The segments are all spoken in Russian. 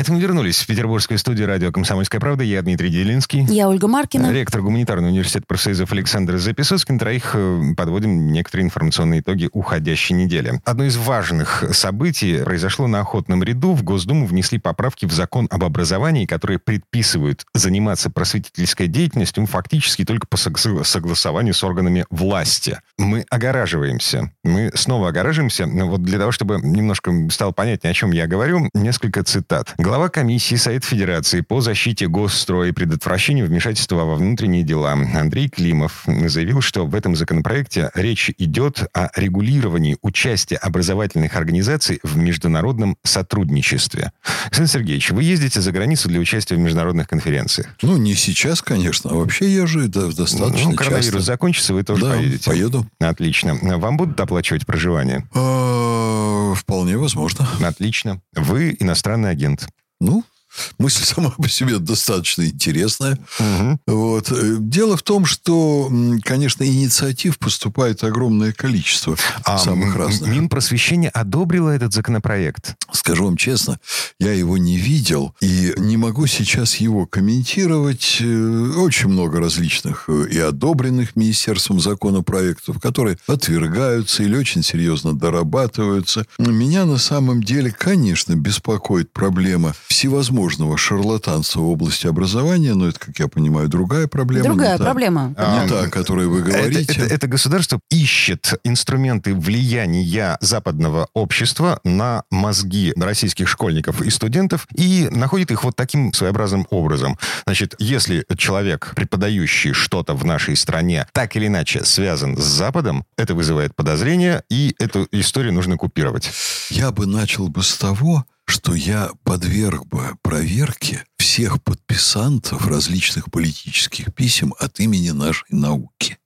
Это мы вернулись в петербургскую студию радио «Комсомольская правда». Я Дмитрий Делинский. Я Ольга Маркина. Ректор гуманитарного университета профсоюзов Александр Записоцкий. На троих э, подводим некоторые информационные итоги уходящей недели. Одно из важных событий произошло на Охотном ряду. В Госдуму внесли поправки в закон об образовании, которые предписывают заниматься просветительской деятельностью фактически только по согласованию с органами власти. Мы огораживаемся. Мы снова огораживаемся. Вот для того, чтобы немножко стало понятнее, о чем я говорю, несколько цитат. Глава комиссии Совет Федерации по защите госстроя и предотвращению вмешательства во внутренние дела Андрей Климов заявил, что в этом законопроекте речь идет о регулировании участия образовательных организаций в международном сотрудничестве. Александр Сергеевич, вы ездите за границу для участия в международных конференциях? Ну, не сейчас, конечно. А вообще я же достаточно Ну, коронавирус часто. закончится, вы тоже Да, поедете? поеду. Отлично. Вам будут оплачивать проживание? А, Вполне возможно. Отлично. Вы иностранный агент. Ну, мысль сама по себе достаточно интересная. Мгм. Вот. Э, Дело в том, что, конечно, инициатив поступает огромное количество А самых разных. Минпросвещение одобрило этот законопроект? Скажу вам честно, я его не видел и не могу сейчас его комментировать. Э, Очень много различных э, и одобренных министерством законопроектов, которые отвергаются или очень серьезно дорабатываются. Меня на самом деле, конечно, беспокоит проблема всевозможного шарлатанства в области образования, но это, как я понимаю, другая проблема. Другая не та- проблема. Не А, та, о которой вы Это, говорите. это- это государство ищет инструменты влияния западного общества на мозги российских школьников и студентов и находит их вот таким своеобразным образом. Значит, если человек, преподающий что-то в нашей стране, так или иначе связан с Западом, это вызывает подозрения, и эту историю нужно купировать. Я бы начал бы с того, что я подверг бы проверке всех подписантов различных политических писем от имени нашей науки.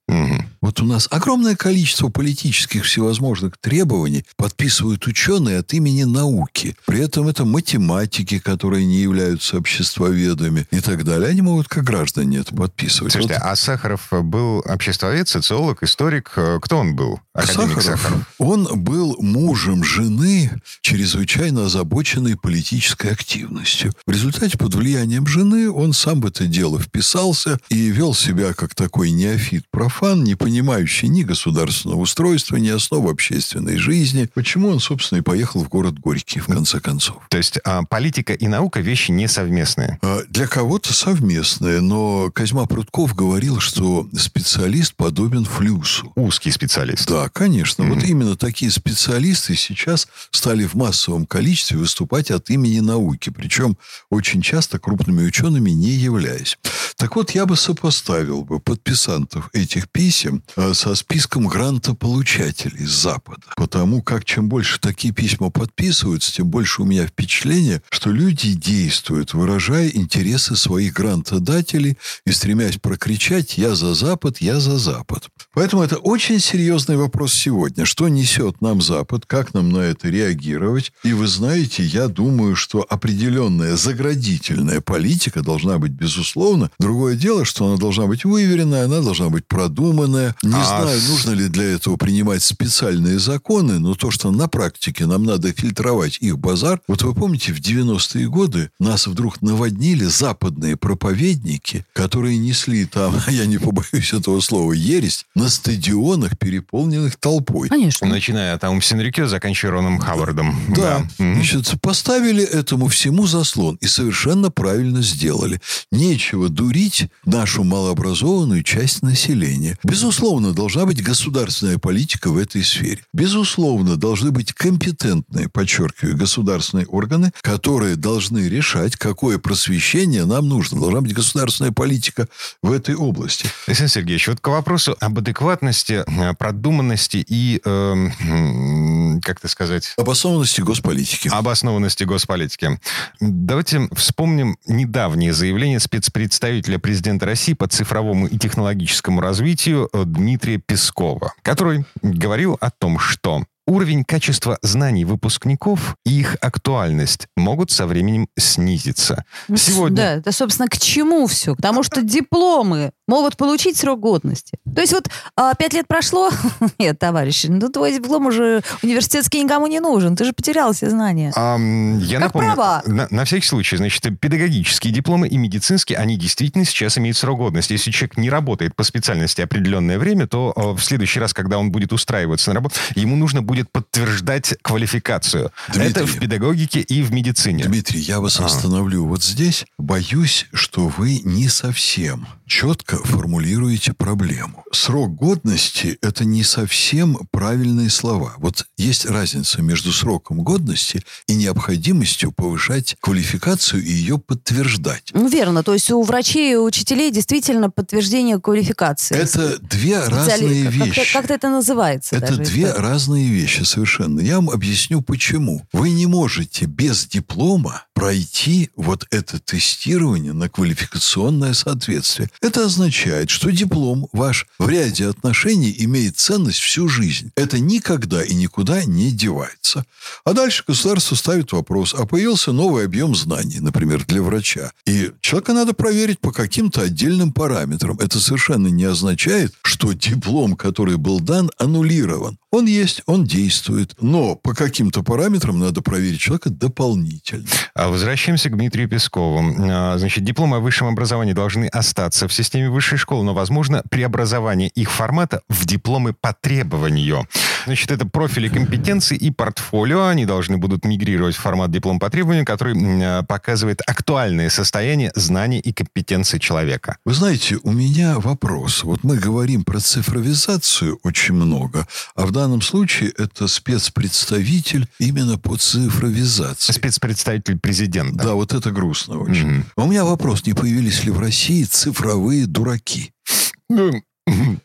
Вот у нас огромное количество политических всевозможных требований подписывают ученые от имени науки. При этом это математики, которые не являются обществоведами и так далее. Они могут как граждане это подписывать. Слушайте, Вот а Сахаров был обществовед, социолог, историк. Кто он был? Академик Сахаров, Сахаров. он был мужем жены, чрезвычайно озабоченной политической активностью. В результате, под влиянием жены, он сам в это дело вписался и вел себя как такой неофит-профан, не понимающий ни государственного устройства, ни основ общественной жизни. Почему он, собственно, и поехал в город Горький, в конце концов. То есть а, политика и наука вещи несовместные. А, Для кого-то совместное, но Козьма Прутков говорил, что специалист подобен флюсу. Узкий специалист. Да, конечно. Вот именно такие специалисты сейчас стали в массовом количестве выступать от имени науки. Причем очень часто крупными учеными не являясь. Так вот, я бы сопоставил бы подписантов этих писем э, со списком грантополучателей с Запада. Потому как чем больше такие письма подписываются, тем больше у меня впечатление, что люди действуют, выражая интересы своих грантодателей и стремясь прокричать «я за Запад, я за Запад». Поэтому это очень серьезный вопрос сегодня. Что несет нам Запад, как нам на это реагировать? И вы знаете, я думаю, что определенная заградительная политика должна быть, безусловно. Другое дело, что она должна быть выверенная, она должна быть продуманная. Не А знаю, с- нужно ли для этого принимать специальные законы, но то, что на практике нам надо фильтровать их базар. Вот вы помните, в 90-е годы нас вдруг наводнили западные проповедники, которые несли там, я не побоюсь этого слова, ересь, на стадионах, переполненных толпой. Конечно. Начиная от Аум Синрикё, заканчивая Роном Хавардом. Да, Мгм. значит, поставили этому всему заслон и совершенно правильно сделали. Нечего дурить нашу малообразованную часть населения. Безусловно, должна быть государственная политика в этой сфере. Безусловно, должны быть компетентные, подчеркиваю, государственные органы, которые должны решать, какое просвещение нам нужно. Должна быть государственная политика в этой области. Александр Сергеевич, вот к вопросу об адекватности, э, продуманности и, м, как это сказать, Обоснованности госполитики. обоснованности госполитики. Давайте вспомним недавнее заявление спецпредставителя президента России по цифровому и технологическому развитию Дмитрия Пескова, который говорил о том, что уровень качества знаний выпускников и их актуальность могут со временем снизиться. Сегодня... Да, это, собственно, к чему все? Потому что дипломы могут получить срок годности. То есть вот а, пять лет прошло, нет, товарищи, ну твой диплом уже университетский никому не нужен, ты же потерял все знания. А, я как напомню, права. На, на всякий случай, значит, педагогические дипломы и медицинские, они действительно сейчас имеют срок годности. Если человек не работает по специальности определенное время, то а, в следующий раз, когда он будет устраиваться на работу, ему нужно будет подтверждать квалификацию. Дмитрий, Это в педагогике и в медицине. Дмитрий, я вас а. остановлю вот здесь. Боюсь, что вы не совсем четко формулируете проблему. Срок годности – это не совсем правильные слова. Вот есть разница между сроком годности и необходимостью повышать квалификацию и ее подтверждать. Ну, верно. То есть у врачей и учителей действительно подтверждение квалификации. Это две разные вещи. Как, как это называется? Это две это? разные вещи совершенно. Я вам объясню, почему. Вы не можете без диплома пройти вот это тестирование на квалификационное соответствие. Это означает, что диплом ваш в ряде отношений имеет ценность всю жизнь. Это никогда и никуда не девается. А дальше государство ставит вопрос, а появился новый объем знаний, например, для врача. И человека надо проверить по каким-то отдельным параметрам. Это совершенно не означает, что диплом, который был дан, аннулирован. Он есть, он действует, но по каким-то параметрам надо проверить человека дополнительно. А возвращаемся к Дмитрию Пескову. А, значит, дипломы о высшем образовании должны остаться в системе высшей школы, но, возможно, преобразование их формата в дипломы по требованию. Значит, это профили компетенции и портфолио. Они должны будут мигрировать в формат диплом по требованию, который а, показывает актуальное состояние знаний и компетенции человека. Вы знаете, у меня вопрос. Вот мы говорим про цифровизацию очень много, а в данном данном случае это спецпредставитель именно по цифровизации. Спецпредставитель президента. Да, вот это грустно очень. Mm-hmm. у меня вопрос, не появились ли в России цифровые дураки? Ну,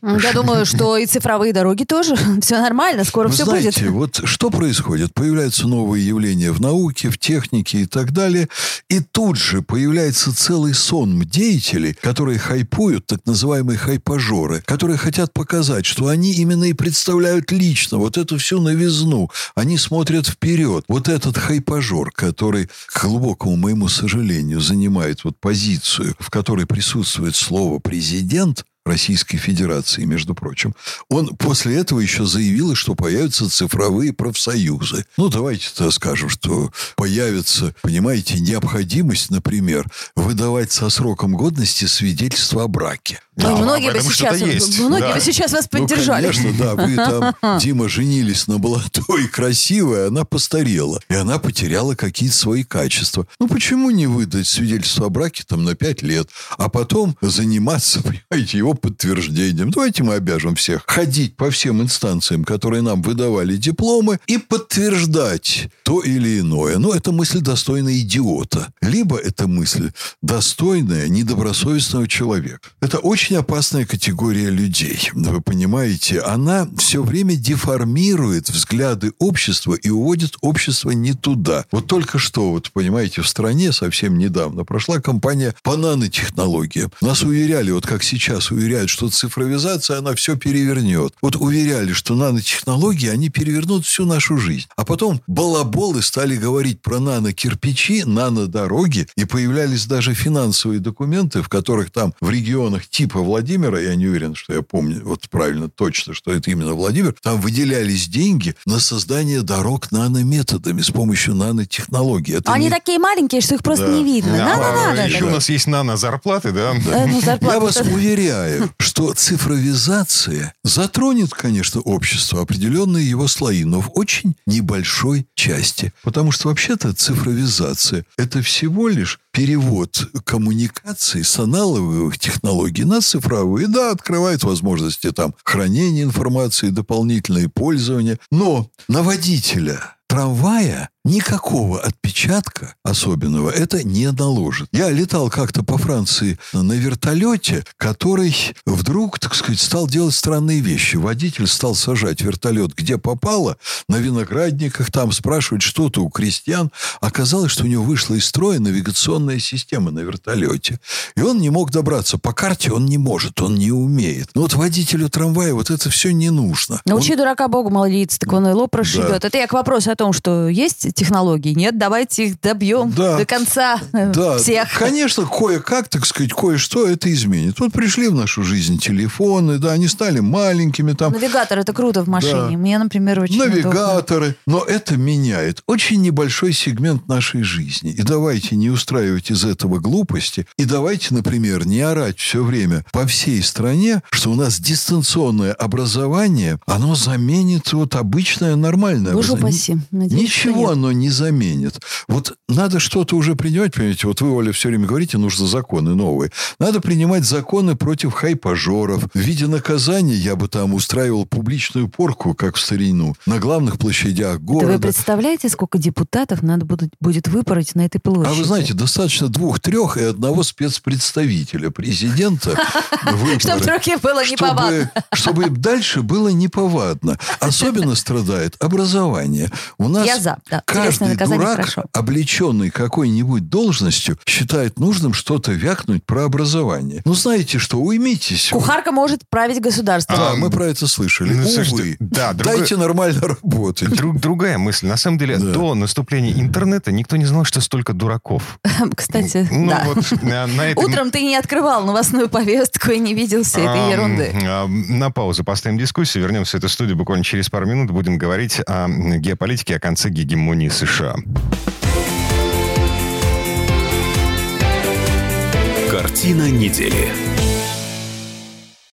я думаю, что и цифровые дороги тоже. Все нормально, скоро Вы все знаете, будет. вот что происходит? Появляются новые явления в науке, в технике и так далее. И тут же появляется целый сон деятелей, которые хайпуют, так называемые хайпажоры, которые хотят показать, что они именно и представляют лично вот эту всю новизну. Они смотрят вперед. Вот этот хайпажор, который, к глубокому моему сожалению, занимает вот позицию, в которой присутствует слово «президент», Российской Федерации, между прочим. Он после этого еще заявил, что появятся цифровые профсоюзы. Ну, давайте-то скажем, что появится, понимаете, необходимость, например, выдавать со сроком годности свидетельство о браке. Ну, многие бы сейчас, есть. многие да. бы сейчас вас ну, поддержали. Ну, конечно, да. Вы там, Дима, женились на молодой, красивой, она постарела. И она потеряла какие-то свои качества. Ну, почему не выдать свидетельство о браке там на пять лет, а потом заниматься, понимаете, его подтверждением? Давайте мы обяжем всех ходить по всем инстанциям, которые нам выдавали дипломы, и подтверждать то или иное. Ну, это мысль достойна идиота. Либо это мысль достойная недобросовестного человека. Это очень очень опасная категория людей. Вы понимаете, она все время деформирует взгляды общества и уводит общество не туда. Вот только что, вот понимаете, в стране совсем недавно прошла кампания по нанотехнологиям. Нас уверяли, вот как сейчас уверяют, что цифровизация, она все перевернет. Вот уверяли, что нанотехнологии, они перевернут всю нашу жизнь. А потом балаболы стали говорить про нанокирпичи, нанодороги, и появлялись даже финансовые документы, в которых там в регионах типа Владимира Владимира, я не уверен, что я помню вот правильно точно, что это именно Владимир, там выделялись деньги на создание дорог нанометодами с помощью нанотехнологий. Это Они не... такие маленькие, что их просто да. не видно. Да, надо, а, надо. Еще да. у нас есть нано-зарплаты, да? да. Э, ну, я вас уверяю, что цифровизация затронет, конечно, общество, определенные его слои, но в очень небольшой части. Потому что вообще-то цифровизация – это всего лишь перевод коммуникаций с аналоговых технологий на цифровые. Да, открывает возможности там хранения информации, дополнительное пользование. Но на водителя трамвая никакого отпечатка особенного это не наложит. Я летал как-то по Франции на вертолете, который вдруг, так сказать, стал делать странные вещи. Водитель стал сажать вертолет где попало, на виноградниках там, спрашивать что-то у крестьян. Оказалось, что у него вышла из строя навигационная система на вертолете. И он не мог добраться. По карте он не может, он не умеет. Но вот водителю трамвая вот это все не нужно. Научи он... дурака Богу молиться, так он и лоб расшибет. Да. Это я к вопросу о том, что есть технологии. Нет, давайте их добьем да. до конца э, да. всех. Конечно, кое-как, так сказать, кое-что это изменит. Вот пришли в нашу жизнь телефоны, да, они стали маленькими там. Навигатор это круто в машине. Да. Мне, например, очень Навигаторы. Удобно. Но это меняет очень небольшой сегмент нашей жизни. И давайте не устраивать из этого глупости. И давайте, например, не орать все время по всей стране, что у нас дистанционное образование, оно заменит вот обычное нормальное Боже образование. Надеюсь, Ничего оно не заменит. Вот надо что-то уже принимать, понимаете, вот вы, Оля, все время говорите, нужно законы новые. Надо принимать законы против хайпажоров. В виде наказания я бы там устраивал публичную порку, как в старину, на главных площадях города. Да вы представляете, сколько депутатов надо будет, будет выпороть на этой площади? А вы знаете, достаточно двух-трех и одного спецпредставителя президента Чтобы другим было неповадно. Чтобы дальше было неповадно. Особенно страдает образование. У нас Я за. Да. Каждый дурак, хорошо. облеченный какой-нибудь должностью, считает нужным что-то вякнуть про образование. Ну, знаете что, уймитесь. Кухарка может править государством. Да, мы про это слышали. Ну, Увы. Да, другой... Дайте нормально работать. Друг, другая мысль. На самом деле, да. до наступления интернета никто не знал, что столько дураков. Кстати, ну, да. Вот, на, на этом... Утром ты не открывал новостную повестку и не видел всей этой ерунды. А, на паузу поставим дискуссию. Вернемся в эту студию буквально через пару минут. Будем говорить о геополитике, о конце гегемонии США. Картина недели.